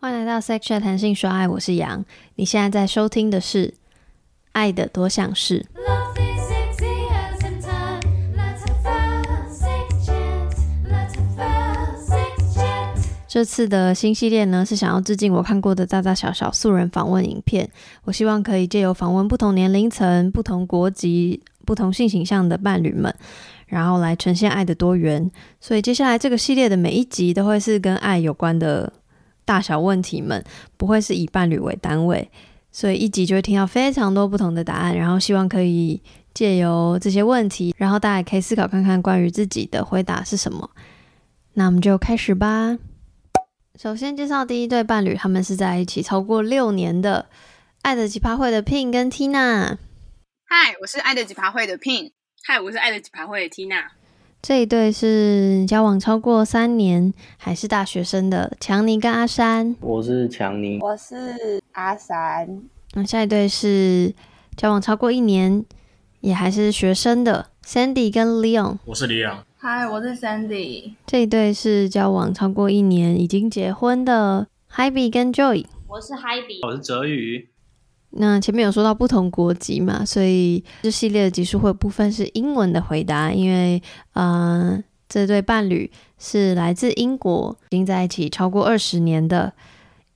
欢迎来到 Sex Chat 谈性说爱，我是杨。你现在在收听的是《爱的多项式》。这次的新系列呢，是想要致敬我看过的大大小小素人访问影片。我希望可以借由访问不同年龄层、不同国籍、不同性形象的伴侣们，然后来呈现爱的多元。所以接下来这个系列的每一集都会是跟爱有关的。大小问题们不会是以伴侣为单位，所以一集就会听到非常多不同的答案。然后希望可以借由这些问题，然后大家也可以思考看看关于自己的回答是什么。那我们就开始吧。首先介绍第一对伴侣，他们是在一起超过六年的爱的奇葩会的 Pin 跟 Tina。嗨，我是爱的奇葩会的 Pin。嗨，我是爱的奇葩会的 Tina。这一对是交往超过三年，还是大学生的强尼跟阿山。我是强尼，我是阿山。那下一对是交往超过一年，也还是学生的 Sandy 跟 Leon。我是 Leon。嗨，我是 Sandy。这一对是交往超过一年，已经结婚的 Hybe 跟 Joy。我是 Hybe。我是哲宇。那前面有说到不同国籍嘛，所以这系列的集数会有部分是英文的回答，因为呃，这对伴侣是来自英国，已经在一起超过二十年的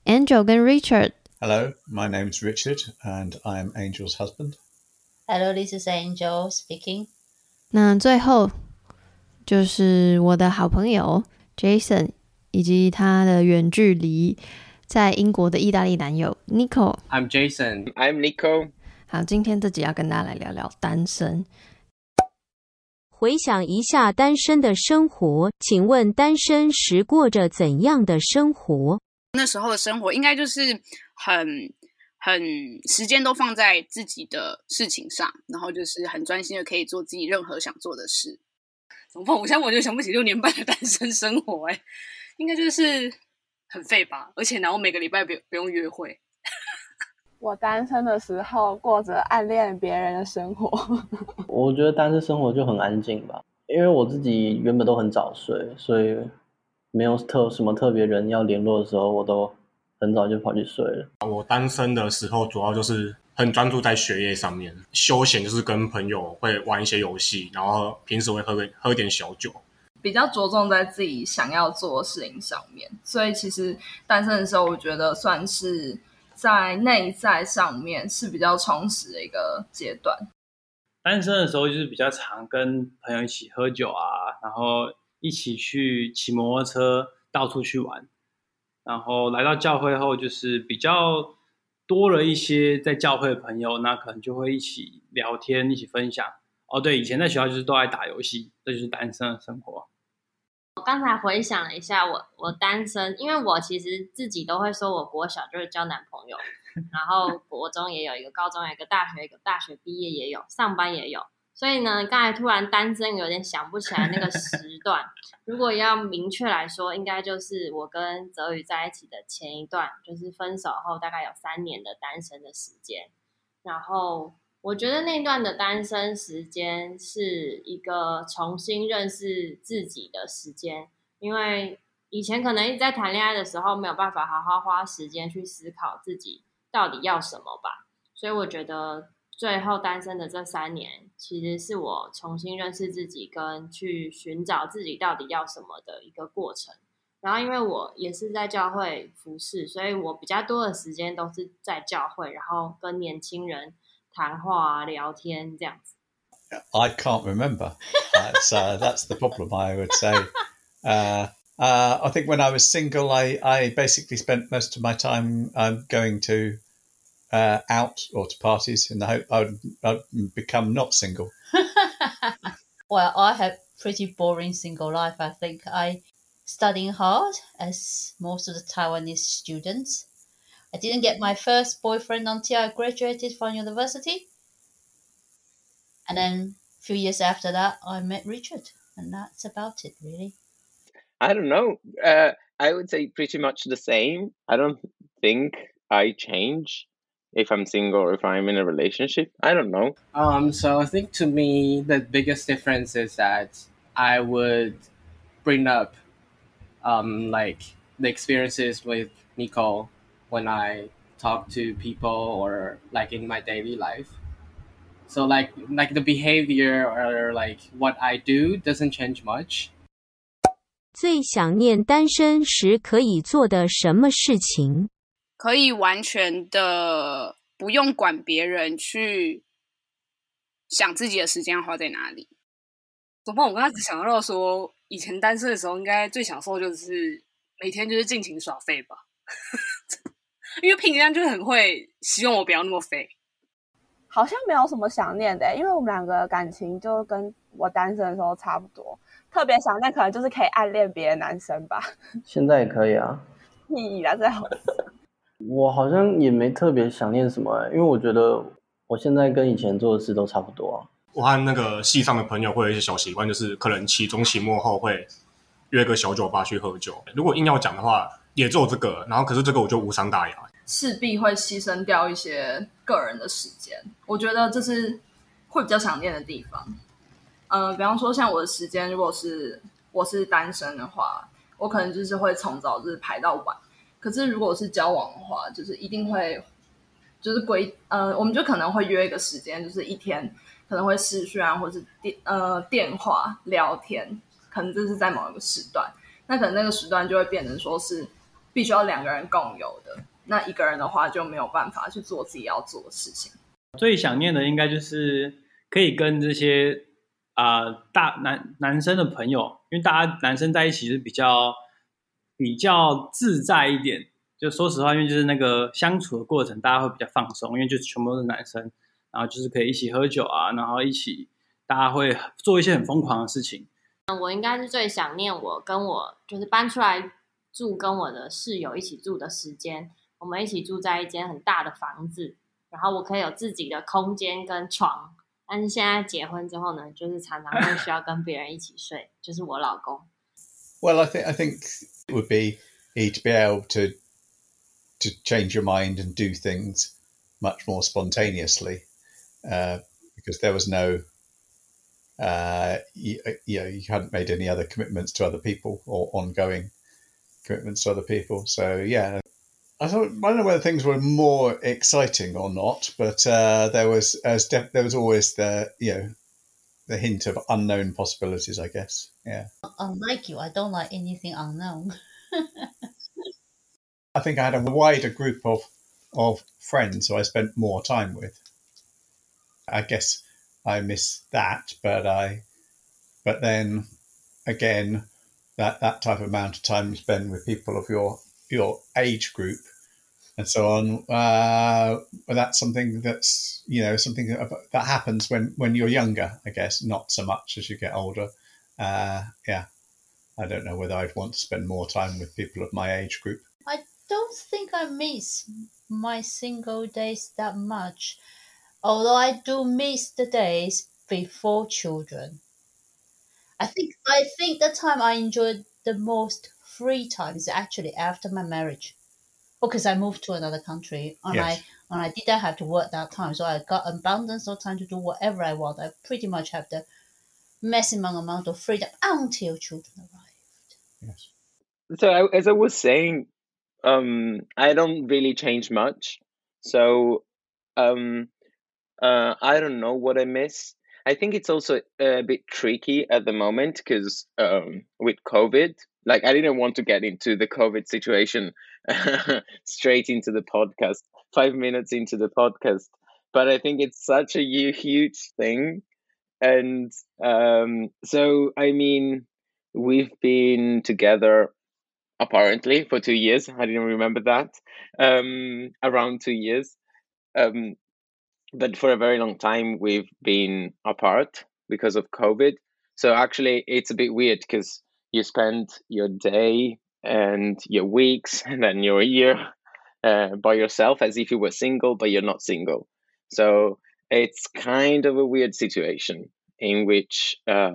Angel 跟 Richard。Hello, my name is Richard, and I am Angel's husband. Hello, this is Angel speaking. 那最后就是我的好朋友 Jason 以及他的远距离。在英国的意大利男友 Nico。I'm Jason. I'm Nico. 好，今天这集要跟大家来聊聊单身。回想一下单身的生活，请问单身时过着怎样的生活？那时候的生活应该就是很很时间都放在自己的事情上，然后就是很专心的可以做自己任何想做的事。怎么办？我现在我就想不起六年半的单身生活，哎，应该就是。很废吧，而且然后每个礼拜不不用约会。我单身的时候过着暗恋别人的生活。我觉得单身生活就很安静吧，因为我自己原本都很早睡，所以没有特什么特别人要联络的时候，我都很早就跑去睡了。我单身的时候主要就是很专注在学业上面，休闲就是跟朋友会玩一些游戏，然后平时会喝个喝点小酒。比较着重在自己想要做的事情上面，所以其实单身的时候，我觉得算是在内在上面是比较充实的一个阶段。单身的时候就是比较常跟朋友一起喝酒啊，然后一起去骑摩托车到处去玩，然后来到教会后，就是比较多了一些在教会的朋友，那可能就会一起聊天，一起分享。哦，对，以前在学校就是都爱打游戏，这就是单身的生活。刚才回想了一下我，我我单身，因为我其实自己都会说，我国小就是交男朋友，然后国中也有一个，高中有一个，大学一个，大学毕业也有，上班也有，所以呢，刚才突然单身有点想不起来那个时段。如果要明确来说，应该就是我跟泽宇在一起的前一段，就是分手后大概有三年的单身的时间，然后。我觉得那段的单身时间是一个重新认识自己的时间，因为以前可能一直在谈恋爱的时候没有办法好好花时间去思考自己到底要什么吧，所以我觉得最后单身的这三年其实是我重新认识自己跟去寻找自己到底要什么的一个过程。然后因为我也是在教会服侍，所以我比较多的时间都是在教会，然后跟年轻人。谈话、聊天这样子。I can't remember. That's, uh, that's the problem, I would say. Uh, uh, I think when I was single, I, I basically spent most of my time um, going to uh, out or to parties in the hope I would, I would become not single. well, I have pretty boring single life. I think I studying hard as most of the Taiwanese students. I didn't get my first boyfriend until I graduated from university. And then a few years after that, I met Richard. And that's about it, really. I don't know. Uh, I would say pretty much the same. I don't think I change if I'm single or if I'm in a relationship. I don't know. Um, so I think to me, the biggest difference is that I would bring up um, like the experiences with Nicole when I talk to people or like in my daily life. So like like the behavior or like what I do doesn't change much. 最想念单身时可以做的什么事情？可以完全的不用管别人，去想自己的时间要花在哪里。总共我刚才只想到说，以前单身的时候，应该最享受就是每天就是尽情耍废吧。因为平常就很会希望我不要那么肥。好像没有什么想念的，因为我们两个感情就跟我单身的时候差不多。特别想念可能就是可以暗恋别的男生吧。现在也可以啊。意义啊，最好。我好像也没特别想念什么，因为我觉得我现在跟以前做的事都差不多啊。我和那个系上的朋友会有一些小习惯，就是可能期中、期末后会约个小酒吧去喝酒。如果硬要讲的话，也做这个。然后，可是这个我就无伤大雅。势必会牺牲掉一些个人的时间，我觉得这是会比较想念的地方。呃，比方说像我的时间，如果是我是单身的话，我可能就是会从早日排到晚。可是如果是交往的话，就是一定会就是规呃，我们就可能会约一个时间，就是一天可能会视讯啊，或是电呃电话聊天，可能这是在某一个时段。那可能那个时段就会变成说是必须要两个人共有的。那一个人的话就没有办法去做自己要做的事情。最想念的应该就是可以跟这些啊、呃、大男男生的朋友，因为大家男生在一起是比较比较自在一点。就说实话，因为就是那个相处的过程，大家会比较放松，因为就全部都是男生，然后就是可以一起喝酒啊，然后一起大家会做一些很疯狂的事情。我应该是最想念我跟我就是搬出来住，跟我的室友一起住的时间。我们一起住在一间很大的房子，然后我可以有自己的空间跟床。但是现在结婚之后呢，就是常常会需要跟别人一起睡，就是我老公。Well, I think I think it would be to be able to to change your mind and do things much more spontaneously, uh, because there was no, uh, you, you know, you hadn't made any other commitments to other people or ongoing commitments to other people. So yeah. I thought I don't know whether things were more exciting or not, but uh, there was as def- there was always the you know the hint of unknown possibilities. I guess, yeah. Unlike you, I don't like anything unknown. I think I had a wider group of of friends who I spent more time with. I guess I miss that, but I, but then again, that that type of amount of time you spend with people of your your age group and so on. Uh, that's something that's you know something that, that, happens when when you're younger, I guess, not so much as you get older. Uh, yeah, I don't know whether I'd want to spend more time with people of my age group. I don't think I miss my single days that much, although I do miss the days before children. I think I think the time I enjoyed the most free time is actually after my marriage because I moved to another country and yes. I and I didn't have to work that time, so I got abundance of time to do whatever I want. I pretty much have the maximum amount of freedom until children arrived. Yes. So I, as I was saying, um, I don't really change much. So um, uh, I don't know what I miss. I think it's also a bit tricky at the moment because um, with COVID, like I didn't want to get into the COVID situation straight into the podcast, five minutes into the podcast, but I think it's such a huge thing, and um, so I mean, we've been together apparently for two years. I didn't remember that. Um, around two years. Um, but for a very long time we've been apart because of COVID. So actually, it's a bit weird because you spend your day and your weeks and then your year uh, by yourself as if you were single, but you're not single. So it's kind of a weird situation in which uh,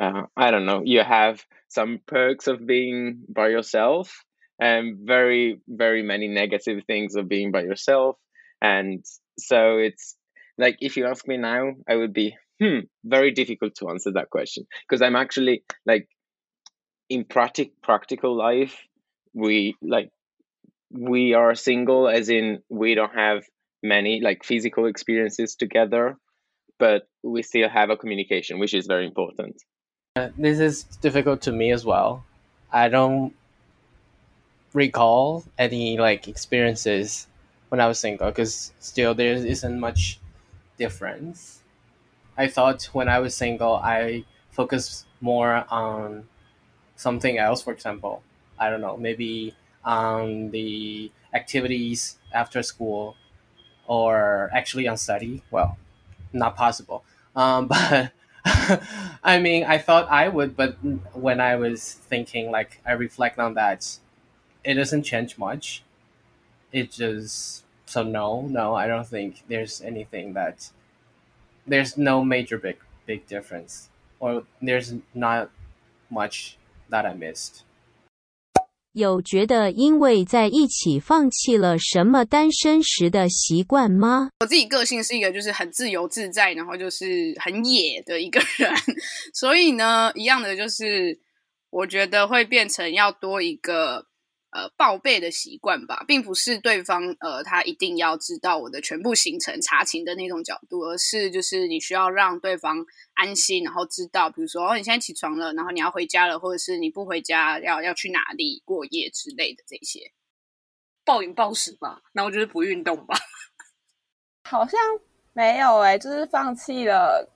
uh, I don't know. You have some perks of being by yourself and very very many negative things of being by yourself and so it's like if you ask me now i would be hmm very difficult to answer that question because i'm actually like in practic- practical life we like we are single, as in we don't have many like physical experiences together, but we still have a communication, which is very important. Uh, this is difficult to me as well. I don't recall any like experiences when I was single because still there isn't much difference. I thought when I was single, I focused more on something else. For example, I don't know, maybe on the activities after school, or actually on study. Well, not possible. Um, but I mean, I thought I would, but when I was thinking, like, I reflect on that, it doesn't change much. It just so no, no, I don't think there's anything that there's no major big big difference, or there's not much that I missed. 有觉得因为在一起放弃了什么单身时的习惯吗？我自己个性是一个就是很自由自在，然后就是很野的一个人，所以呢，一样的就是我觉得会变成要多一个。 呃，报备的习惯吧，并不是对方呃，他一定要知道我的全部行程查勤的那种角度，而是就是你需要让对方安心，然后知道，比如说哦，你现在起床了，然后你要回家了，或者是你不回家要要去哪里过夜之类的这些，暴饮暴食吧，那我就是不运动吧，好像没有哎、欸，就是放弃了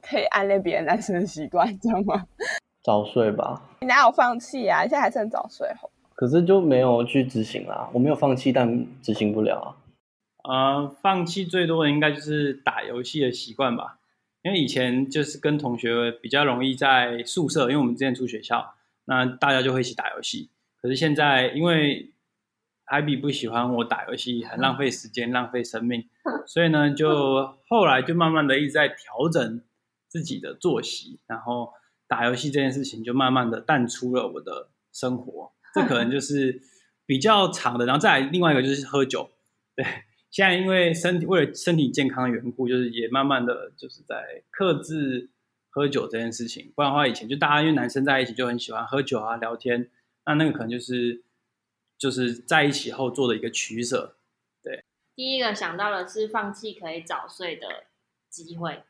可以暗恋别人男生的习惯，知道吗？早睡吧，你哪有放弃啊？你现在还是很早睡吼。可是就没有去执行啦，我没有放弃，但执行不了啊。呃，放弃最多的应该就是打游戏的习惯吧，因为以前就是跟同学比较容易在宿舍，因为我们之前住学校，那大家就会一起打游戏。可是现在因为艾比不喜欢我打游戏，很浪费时间、浪费生命，所以呢，就后来就慢慢的一直在调整自己的作息，然后打游戏这件事情就慢慢的淡出了我的生活。这可能就是比较长的，然后再来另外一个就是喝酒。对，现在因为身体为了身体健康的缘故，就是也慢慢的就是在克制喝酒这件事情。不然的话，以前就大家因为男生在一起就很喜欢喝酒啊、聊天，那那个可能就是就是在一起后做的一个取舍。对，第一个想到的是放弃可以早睡的机会，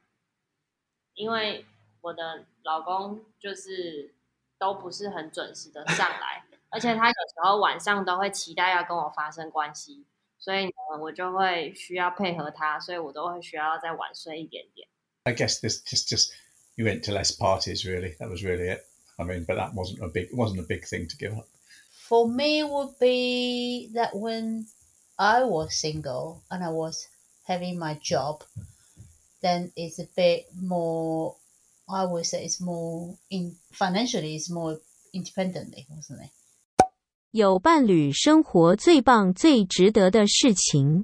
因为我的老公就是都不是很准时的上来。而且他有时候晚上都会期待要跟我发生关系，所以呢，我就会需要配合他，所以我都会需要再晚睡一点点。I guess this just just you went to less parties, really. That was really it. I mean, but that wasn't a big it wasn't a big thing to give up. For me, would be that when I was single and I was having my job, then it's a bit more. I would say it's more in financially, it's more independently, wasn't it? 有伴侣生活最棒、最值得的事情，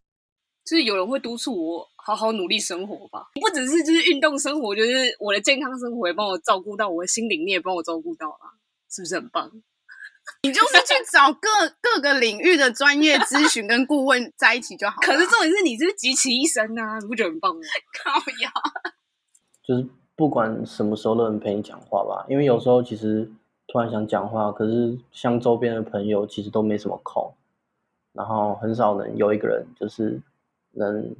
就是有人会督促我好好努力生活吧。不只是就是运动生活，就是我的健康生活也帮我照顾到，我的心灵你也帮我照顾到了，是不是很棒？你就是去找各各个领域的专业咨询跟顾问在一起就好了。可是重点是你是集齐一身啊，你不觉得很棒吗？靠呀！就是不管什么时候都能陪你讲话吧，因为有时候其实。突然想讲话，可是像周边的朋友其实都没什么空，然后很少能有一个人就是能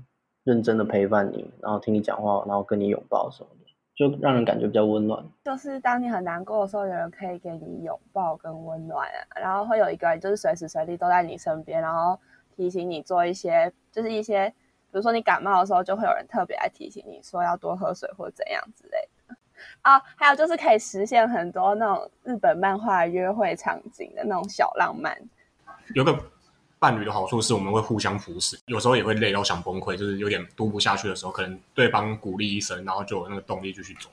认真的陪伴你，然后听你讲话，然后跟你拥抱什么的，就让人感觉比较温暖。就是当你很难过的时候，有人可以给你拥抱跟温暖啊，然后会有一个人就是随时随地都在你身边，然后提醒你做一些，就是一些，比如说你感冒的时候，就会有人特别来提醒你说要多喝水或怎样之类。啊、哦，还有就是可以实现很多那种日本漫画约会场景的那种小浪漫。有个伴侣的好处是我们会互相扶持，有时候也会累到想崩溃，就是有点读不下去的时候，可能对方鼓励一声，然后就有那个动力继续走。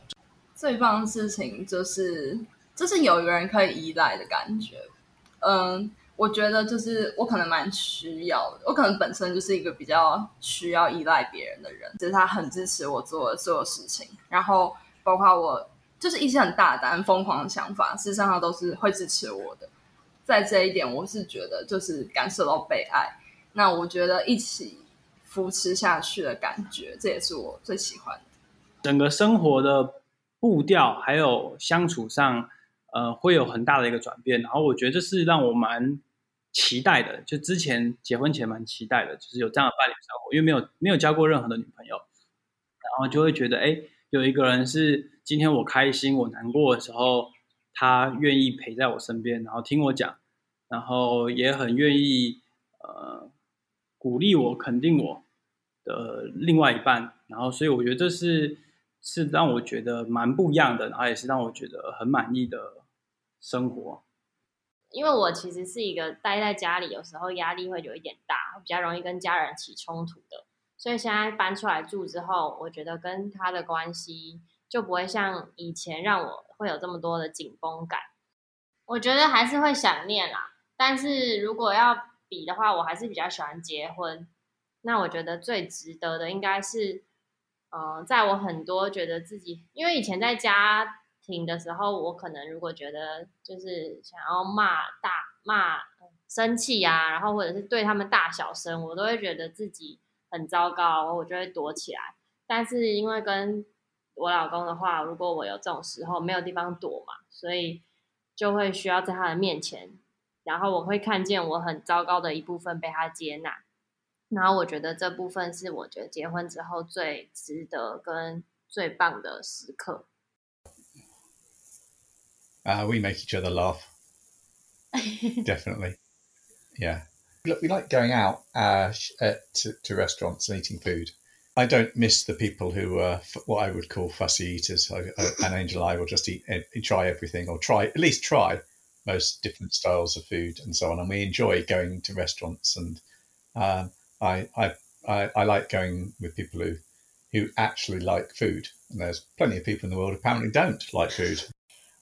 最棒的事情就是，就是有一个人可以依赖的感觉。嗯，我觉得就是我可能蛮需要的，我可能本身就是一个比较需要依赖别人的人，就是他很支持我做的所有事情，然后。包括我就是一些很大胆、疯狂的想法，事实上他都是会支持我的。在这一点，我是觉得就是感受到被爱。那我觉得一起扶持下去的感觉，这也是我最喜欢的。整个生活的步调还有相处上，呃，会有很大的一个转变。然后我觉得这是让我蛮期待的，就之前结婚前蛮期待的，就是有这样的伴侣生活，因为没有没有交过任何的女朋友，然后就会觉得，哎，有一个人是今天我开心我难过的时候，他愿意陪在我身边，然后听我讲，然后也很愿意呃鼓励我、肯定我的另外一半，然后所以我觉得这是是让我觉得蛮不一样的，然后也是让我觉得很满意的生活。因为我其实是一个待在家里，有时候压力会有一点大，比较容易跟家人起冲突的。所以现在搬出来住之后，我觉得跟他的关系就不会像以前让我会有这么多的紧绷感。我觉得还是会想念啦，但是如果要比的话，我还是比较喜欢结婚。那我觉得最值得的应该是，呃，在我很多觉得自己，因为以前在家。庭的时候，我可能如果觉得就是想要骂大骂生气呀、然后或者是对他们大小声，我都会觉得自己很糟糕，我就会躲起来。但是因为跟我老公的话，如果我有这种时候没有地方躲嘛，所以就会需要在他的面前，然后我会看见我很糟糕的一部分被他接纳。然后我觉得这部分是我觉得结婚之后最值得跟最棒的时刻。Uh, we make each other laugh. Definitely. Yeah. Look, we like going out uh, to, to restaurants and eating food. I don't miss the people who are what I would call fussy eaters. I, I, and Angel and I will just eat, try everything or try, at least try most different styles of food and so on. And we enjoy going to restaurants. And um, I, I, I, I like going with people who, who actually like food. And there's plenty of people in the world apparently don't like food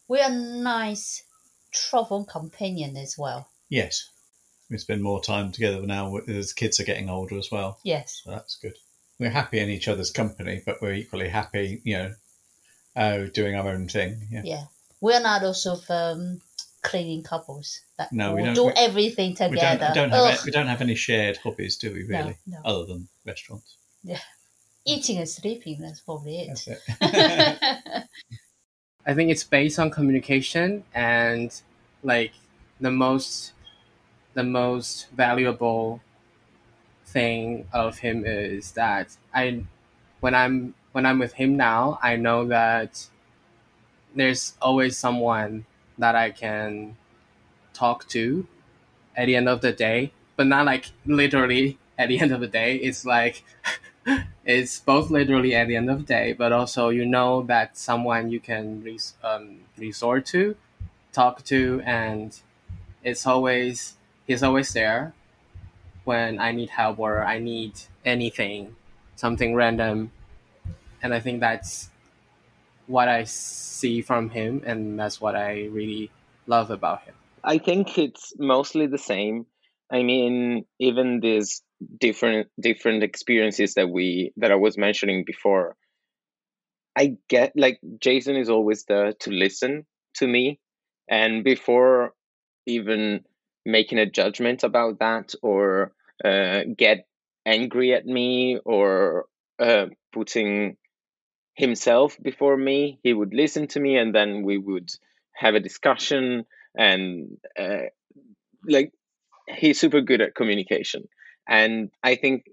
we are a nice travel companion as well. Yes. We spend more time together now as kids are getting older as well. Yes. So that's good. We're happy in each other's company, but we're equally happy, you know, uh, doing our own thing. Yeah. Yeah. We're not also um, cleaning couples that no, we don't do we, everything together. We don't, we don't have we don't have any shared hobbies, do we? Really, no, no. other than restaurants. Yeah, eating and sleeping. That's probably it. That's it. I think it's based on communication and like the most the most valuable thing of him is that I when I'm when I'm with him now, I know that there's always someone that I can talk to at the end of the day, but not like literally at the end of the day. It's like it's both literally at the end of the day, but also you know that someone you can res- um, resort to, talk to, and it's always he's always there when I need help or I need anything, something random, and I think that's what I see from him, and that's what I really love about him. I think it's mostly the same. I mean, even these different different experiences that we that I was mentioning before. I get like Jason is always there to listen to me, and before even making a judgment about that or uh, get angry at me or uh, putting himself before me, he would listen to me, and then we would have a discussion and uh, like he's super good at communication and I think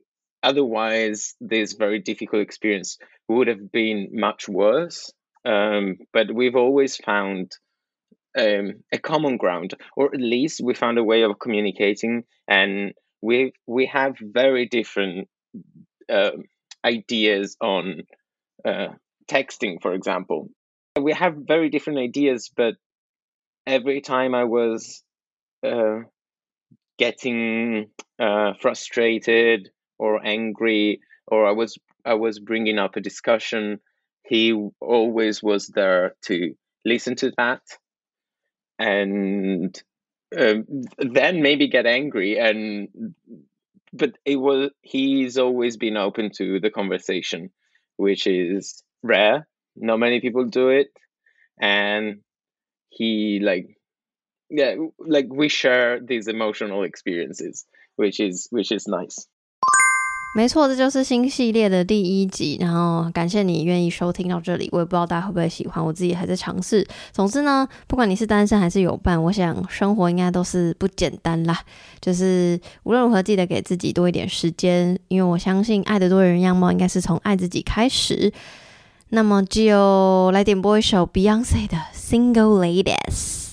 otherwise, this very difficult experience would have been much worse. Um, but we've always found um, a common ground, or at least we found a way of communicating, and we we have very different uh, ideas on uh, texting, for example. We have very different ideas, but every time I was uh, getting uh, frustrated or angry, or I was I was bringing up a discussion, he always was there to listen to that, and um, then maybe get angry and but it was he's always been open to the conversation which is rare. Not many people do it. And he like yeah like we share these emotional experiences which is which is nice 没错，这就是新系列的第一集。然后感谢你愿意收听到这里，我也不知道大家会不会喜欢，我自己还在尝试。总之呢，不管你是单身还是有伴，我想生活应该都是不简单啦。就是无论如何，记得给自己多一点时间，因为我相信爱的多元样貌应该是从爱自己开始。那么就来点播一首 Beyonce 的《Single Ladies》。